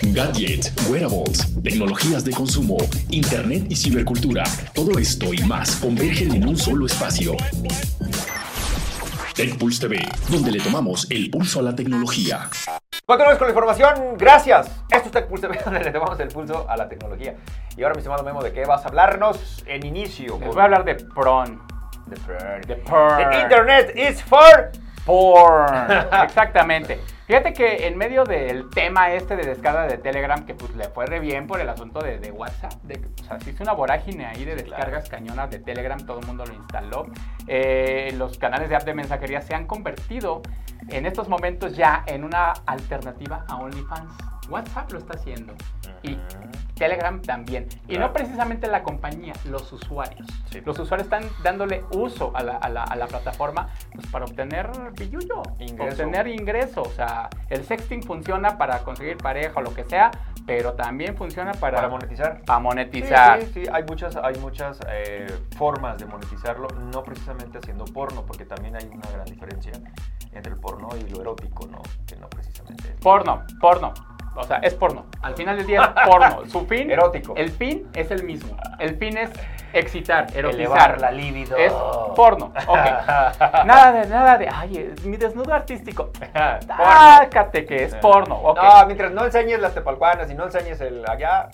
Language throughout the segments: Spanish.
Gadgets, wearables, tecnologías de consumo, internet y cibercultura. Todo esto y más convergen en un solo espacio. TechPulse TV, donde le tomamos el pulso a la tecnología. Continuamos con la información, gracias. Esto es TechPulse TV, donde le tomamos el pulso a la tecnología. Y ahora, mi estimado Memo, ¿de qué vas a hablarnos en inicio? Les voy a hablar de PRON. De porn. De porn. The Internet is for... Porn. Exactamente. Fíjate que en medio del tema este de descarga de Telegram, que pues le fue re bien por el asunto de, de WhatsApp, de, o sea, se hizo una vorágine ahí de descargas cañonas de Telegram, todo el mundo lo instaló. Eh, los canales de app de mensajería se han convertido en estos momentos ya en una alternativa a OnlyFans. WhatsApp lo está haciendo y Telegram también. Y Claro. no precisamente la compañía, los usuarios. Sí. Los usuarios están dándole uso a la, a la- a la plataforma pues, para obtener billuyo, obtener ingreso. O sea, el sexting funciona para conseguir pareja o lo que sea, pero también funciona para, Para monetizar. para monetizar. Sí, sí, sí, hay muchas, hay muchas eh, formas de monetizarlo, no precisamente haciendo porno, porque también hay una gran diferencia entre el porno y lo erótico, ¿no? Que no precisamente Porno, porno. O sea, es porno. Al final del día es porno. Su fin. Erótico. El fin es el mismo. El fin es excitar, erotizar. elevar la libido. Es porno. Ok. Nada de, nada de. Ay, eh, mi desnudo artístico. Sácate que es porno. Ok. No, mientras no enseñes las tepalcuanas y no enseñes el allá,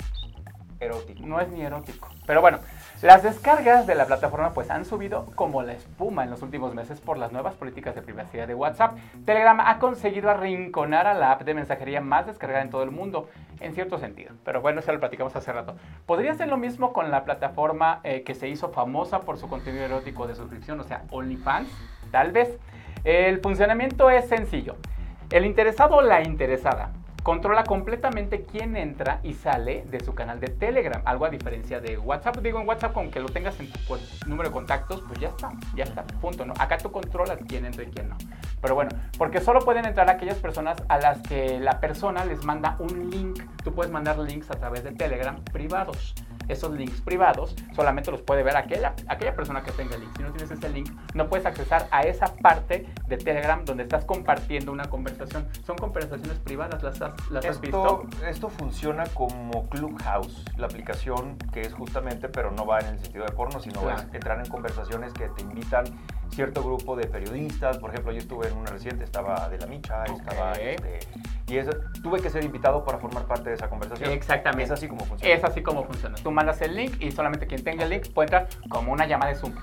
erótico. No es ni erótico. Pero bueno, las descargas de la plataforma pues han subido como la espuma en los últimos meses por las nuevas políticas de privacidad de WhatsApp. Telegram ha conseguido arrinconar a la app de mensajería más descargada en todo el mundo, en cierto sentido. Pero bueno, eso lo platicamos hace rato. ¿Podría ser lo mismo con la plataforma eh, que se hizo famosa por su contenido erótico de suscripción, o sea, OnlyFans? Tal vez. El funcionamiento es sencillo. El interesado o la interesada controla completamente quién entra y sale de su canal de Telegram, algo a diferencia de WhatsApp. Digo, en WhatsApp con que lo tengas en tu número de contactos, pues ya está, ya está, punto, ¿no? Acá tú controlas quién entra y quién no. Pero bueno, porque solo pueden entrar aquellas personas a las que la persona les manda un link. Tú puedes mandar links a través de Telegram privados. Esos links privados solamente los puede ver aquella, aquella persona que tenga el link. Si no tienes ese link, no puedes accesar a esa parte de Telegram donde estás compartiendo una conversación. Son conversaciones privadas, ¿las has, las has visto? esto funciona como Clubhouse, la aplicación que es justamente, pero no va en el sentido de porno, sino Claro. es entrar en conversaciones que te invitan cierto grupo de periodistas. Por ejemplo, yo estuve en una reciente, estaba de la Micha, estaba Ok. este, y eso, tuve que ser invitado para formar parte de esa conversación. Exactamente. Es así como funciona. Es así como funciona. Tú mandas el link y solamente quien tenga el link puede entrar como una llamada de Zoom.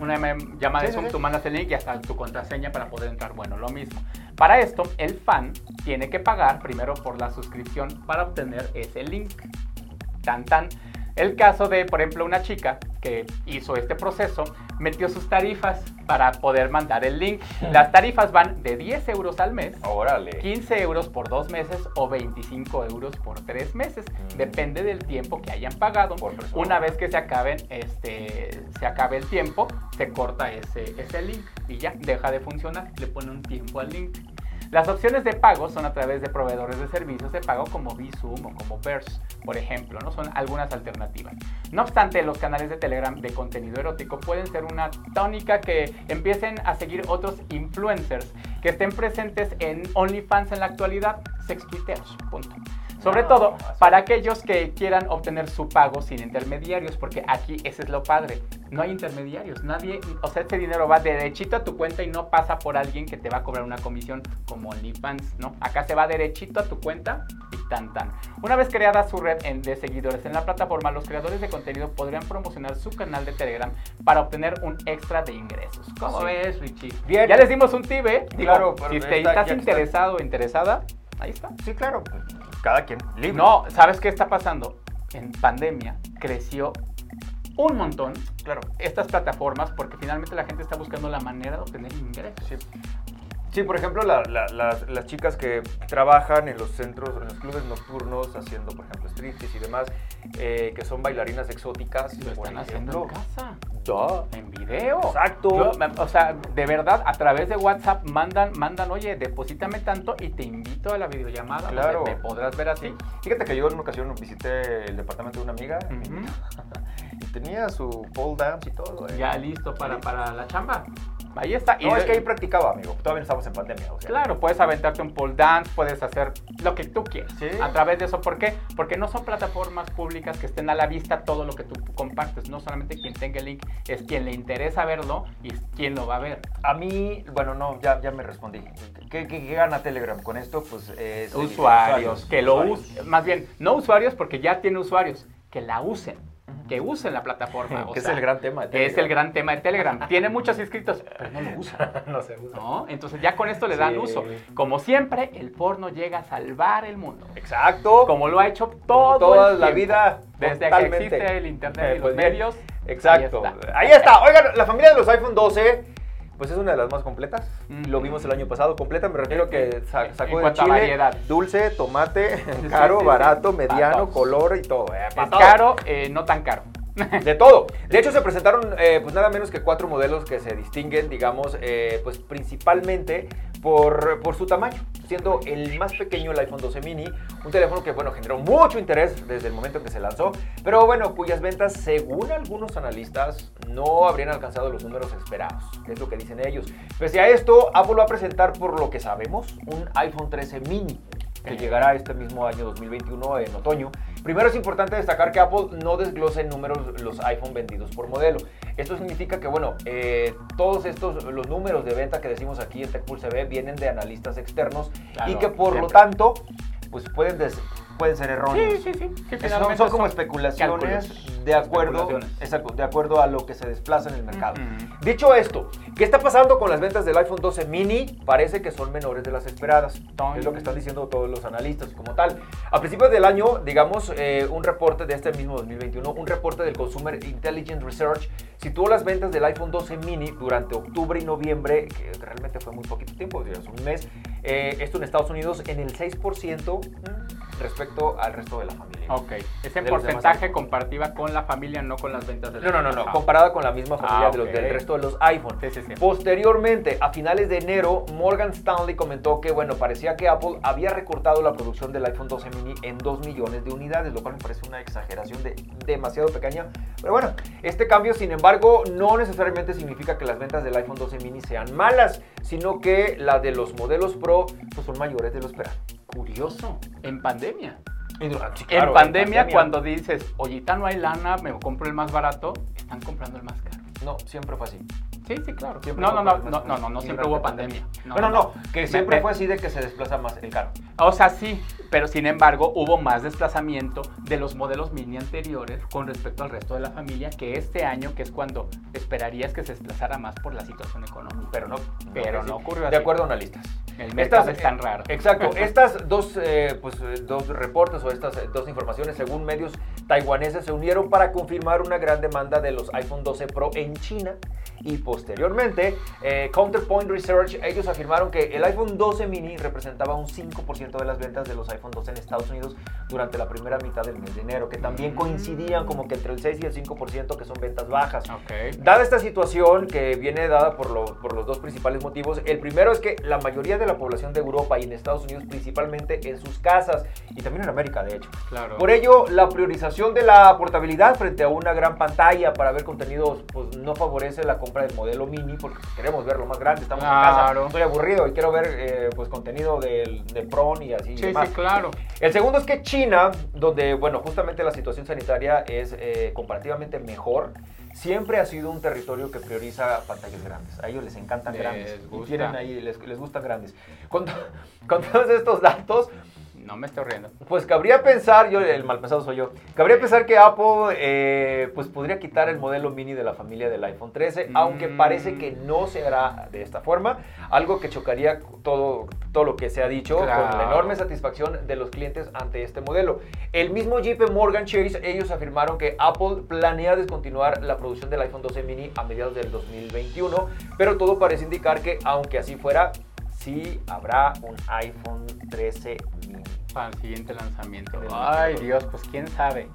Una llama- llamada de Sí, sí, Zoom, sí. tú mandas el link y hasta tu contraseña para poder entrar. Bueno, lo mismo. Para esto, el fan tiene que pagar primero por la suscripción para obtener ese link. Tan tan. El caso de, por ejemplo, una chica que hizo este proceso, metió sus tarifas para poder mandar el link. Las tarifas van de 10 euros al mes Órale. 15 euros por dos meses o 25 euros por tres meses. Mm. Depende del tiempo que hayan pagado. Una vez que se acaben, este, se acabe el tiempo, se corta ese, ese link y ya deja de funcionar. Le pone un tiempo al link. Las opciones de pago son a través de proveedores de servicios de pago como Bizum o como Verse, por ejemplo, ¿no? Son algunas alternativas. No obstante, los canales de Telegram de contenido erótico pueden ser una tónica que empiecen a seguir otros influencers que estén presentes en OnlyFans en la actualidad, sextuiteros, punto. Sobre No, todo para aquellos que quieran obtener su pago sin intermediarios, porque aquí ese es lo padre. No hay intermediarios, nadie, o sea, ese dinero va derechito a tu cuenta y no pasa por alguien que te va a cobrar una comisión como OnlyFans, ¿no? Acá se va derechito a tu cuenta y tan tan. Una vez creada su red de seguidores en la plataforma, los creadores de contenido podrían promocionar su canal de Telegram para obtener un extra de ingresos. ¿Cómo Sí. ves, Richie? Bien. Ya les dimos un tip, ¿eh? Digo, Claro, pero si te está- estás interesado o interesada, ahí está. Sí, claro. Cada quien. Libre. No, ¿sabes qué está pasando? En pandemia creció un montón Claro. estas plataformas porque finalmente la gente está buscando la manera de obtener ingresos. Sí. Sí, por ejemplo, la- la- las, las chicas que trabajan en los centros, en los clubes nocturnos, haciendo, por ejemplo, striptease y demás, eh, que son bailarinas exóticas. Lo por están haciendo en ejemplo. casa. Da. En video. Exacto. Yo, o sea, de verdad, a través de WhatsApp mandan, mandan, oye, deposítame tanto y te invito a la videollamada. Claro. Me podrás ver así. Fíjate que yo en una ocasión visité el departamento de una amiga Ujú. y tenía su pole dance y todo. eh. Ya listo para, para la chamba. Ahí está. No, es que ahí practicaba, amigo. Todavía no estamos en pandemia. O sea. Claro, puedes aventarte un pole dance, puedes hacer lo que tú quieras Sí. a través de eso. ¿Por qué? Porque no son plataformas públicas que estén a la vista todo lo que tú compartes. No solamente quien tenga el link, es quien le interesa verlo y es quien lo va a ver. A mí, bueno, no, ya, ya me respondí. ¿Qué, qué- qué gana Telegram con esto? Pues eh, sí, usuarios, que lo usuarios. usen, más bien, no usuarios porque ya tiene usuarios, que la usen, que usen la plataforma. o Que es el gran tema de que es Telegram. el gran tema de Telegram. Tiene muchos inscritos, pero no lo usan. no se usa. ¿no? Entonces ya con esto le dan Sí. uso. Como siempre, el porno llega a salvar el mundo. Exacto. Como lo ha hecho todo toda el la vida. Desde totalmente. que existe el internet Eh, y pues los bien. medios. Exacto. ahí está. Ahí está. Oigan, la familia de los iPhone 12, pues es una de las más completas. Ujú. Lo vimos el año pasado. Completa, me refiero que sa- sacó de chile variedad. dulce, tomate, caro, sí, sí. barato, mediano, color y todo. eh, Es todo. caro, eh, no tan caro. De todo. De hecho, se presentaron eh, pues nada menos que cuatro modelos que se distinguen, digamos, eh, pues principalmente por, por su tamaño, siendo el más pequeño el iPhone 12 mini, un teléfono que, bueno, generó mucho interés desde el momento en que se lanzó, pero bueno, cuyas ventas, según algunos analistas, no habrían alcanzado los números esperados, es lo que dicen ellos. Pese a esto, Apple va a presentar, por lo que sabemos, un iPhone 13 mini que llegará este mismo año 2021 en otoño. Primero es importante destacar que Apple no desglosa en números los iPhone vendidos por modelo. Esto significa que, bueno, eh, todos estos, los números de venta que decimos aquí en TechPulse CB vienen de analistas externos y que por lo tanto, pues pueden, des- pueden ser erróneos. Sí, sí, sí. que Son- son como especulaciones de acuerdo, Especulaciones. exacto, de acuerdo a lo que se desplaza en el mercado. Ujú. Dicho esto, ¿qué está pasando con las ventas del iPhone 12 mini? Parece que son menores de las esperadas. Es lo que están diciendo todos los analistas como tal. A principios del año, digamos, eh, un reporte de este mismo 2021, un reporte del Consumer Intelligence Research situó las ventas del iPhone 12 mini durante octubre y noviembre, que realmente fue muy poquito tiempo, digamos, un mes, eh, esto en Estados Unidos en el 6% mm, respecto al resto de la familia. Ok. Es en De los demás porcentaje iPhone. comparativa con la familia, no con las ventas del No, no, no, no, Ajá. comparada con la misma familia Ah, de los- del resto de los iPhone. Sí, sí, sí. Posteriormente, a finales de enero, Morgan Stanley comentó que, bueno, parecía que Apple había recortado la producción del iPhone 12 mini en 2 millones de unidades, lo cual me parece una exageración de demasiado pequeña. Pero bueno, este cambio, sin embargo, no necesariamente significa que las ventas del iPhone 12 mini sean malas, sino que las de los modelos Pro pues, son mayores de lo esperado. Curioso. En pandemia. En pandemia, cuando dices, ollita, no hay lana, me compro el más barato, están comprando el más caro. No, siempre fue así. Sí, sí, claro. Siempre no, no, no, no, no, no, no siempre hubo pandemia. bueno, no, que Me- siempre me- fue así de que se desplaza más el caro. O sea, sí, pero sin embargo hubo más desplazamiento de los modelos mini anteriores con respecto al resto de la familia que este año, que es cuando esperarías que se desplazara más por la situación económica. Pero no, Pero no así. ocurrió De así. acuerdo a analistas. El mercado es tan eh, raro. Exacto. Estas dos, eh, pues, eh, dos reportes o estas dos informaciones, según medios taiwaneses, se unieron para confirmar una gran demanda de los iPhone 12 Pro en China. Y posteriormente, eh, Counterpoint Research, ellos afirmaron que el iPhone 12 mini representaba un 5% de las ventas de los iPhone 12 en Estados Unidos durante la primera mitad del mes de enero, que también coincidían como que entre el 6 y el 5% que son ventas bajas. Ok. Dada esta situación que viene dada por, lo- por los dos principales motivos, el primero es que la mayoría de la población de Europa y en Estados Unidos principalmente en sus casas y también en América de hecho. Claro. Por ello, la priorización de la portabilidad frente a una gran pantalla para ver contenidos pues no favorece la compra del modelo mini porque queremos verlo más grande, estamos en casa, Claro. estoy aburrido y quiero ver eh, pues contenido del, del PRON y así y Sí, demás. sí, claro. El segundo es que China, donde, bueno, justamente la situación sanitaria es eh, comparativamente mejor, siempre ha sido un territorio que prioriza pantallas grandes. A ellos les encantan Les grandes. y gusta. tienen ahí, les, les gustan grandes. Con, con todos estos datos, No me estoy riendo. pues cabría pensar, yo el mal pensado soy yo, cabría pensar que Apple eh, pues podría quitar el modelo mini de la familia del iPhone 13, aunque Mm. parece que no se hará de esta forma, algo que chocaría todo, todo lo que se ha dicho con la enorme satisfacción de los clientes ante este modelo. El mismo JP Morgan Chase, ellos afirmaron que Apple planea descontinuar la producción del iPhone 12 mini a mediados del 2021, pero todo parece indicar que aunque así fuera, sí habrá un iPhone 13 mini. Para el siguiente lanzamiento. Ay. Dios, pues quién sabe.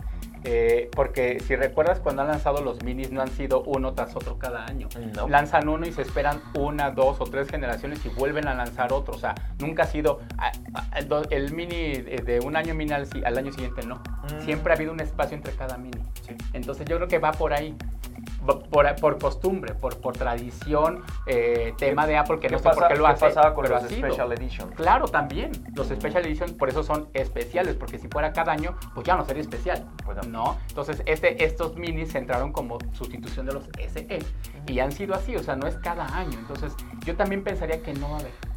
Eh, porque si recuerdas cuando han lanzado los minis no han sido uno tras otro cada año. No. Lanzan uno y se esperan una, dos o tres generaciones y vuelven a lanzar otro. O sea, nunca ha sido el, el mini de de un año mini al, al año siguiente, no. Mm. Siempre ha habido un espacio entre cada mini. Sí. Entonces yo creo que va por ahí. Por, por costumbre, por, por tradición, eh, tema de Apple, que no sé pasa, por qué lo hace. pasaba con los. Special Edition? Claro, también. Los Special Editions por eso son especiales, porque si fuera cada año, pues ya no sería especial. Pues no. Entonces, este, estos minis entraron como sustitución de los SE y han sido así, o sea, no es cada año. Entonces, yo también pensaría que no va a haber.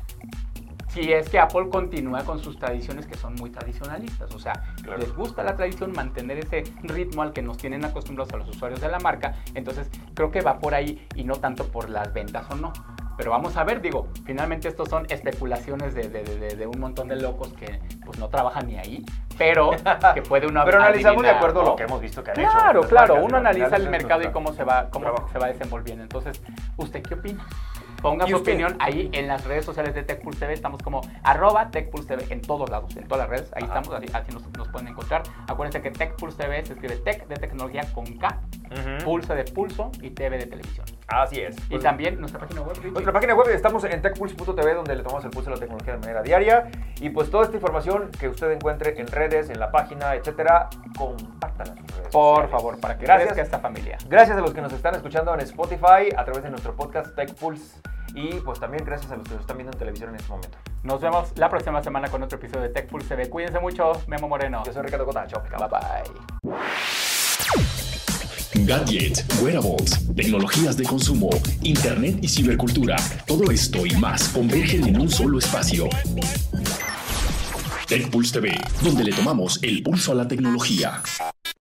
Si es que Apple continúa con sus tradiciones que son muy tradicionalistas, o sea, Claro. les gusta la tradición, mantener ese ritmo al que nos tienen acostumbrados a los usuarios de la marca, entonces creo que va por ahí y no tanto por las ventas o no. Pero vamos a ver, digo, finalmente estos son especulaciones de, de- de- de un montón de locos que pues no trabajan ni ahí, pero que puede uno Pero analizamos de acuerdo lo que hemos visto que han hecho. Claro, las claro, marcas, uno analiza el mercado y cómo se va, cómo trabajo. se va desenvolviendo. Entonces, ¿usted qué opina? Ponga ¿Y su usted? opinión ahí en las redes sociales de TechPulse TV. Estamos como arroba TechPulse TV en todos lados, en todas las redes. Ahí Ajá. estamos, así, así nos, nos pueden encontrar. Acuérdense que TechPulse TV se escribe Tech de tecnología con K, Ujú. Pulse de pulso y TV de televisión. Así es. Y también nuestra página web, Richie. Nuestra página web estamos en techpulse.tv donde le tomamos el pulso a la tecnología de manera diaria y pues toda esta información que usted encuentre en redes, en la página, etcétera, compártala en redes Por sociales. favor, para que Gracias. crezca esta familia. Gracias a los que nos están escuchando en Spotify a través de nuestro podcast TechPulse y pues también gracias a los que nos están viendo en televisión en este momento. Nos vemos la próxima semana con otro episodio de TechPulse TV. Cuídense mucho, Memo Moreno. Yo soy Ricardo Cota, chao, Bye bye. Gadgets, wearables, tecnologías de consumo, internet y cibercultura. Todo esto y más convergen en un solo espacio. TechPulse TV, donde le tomamos el pulso a la tecnología.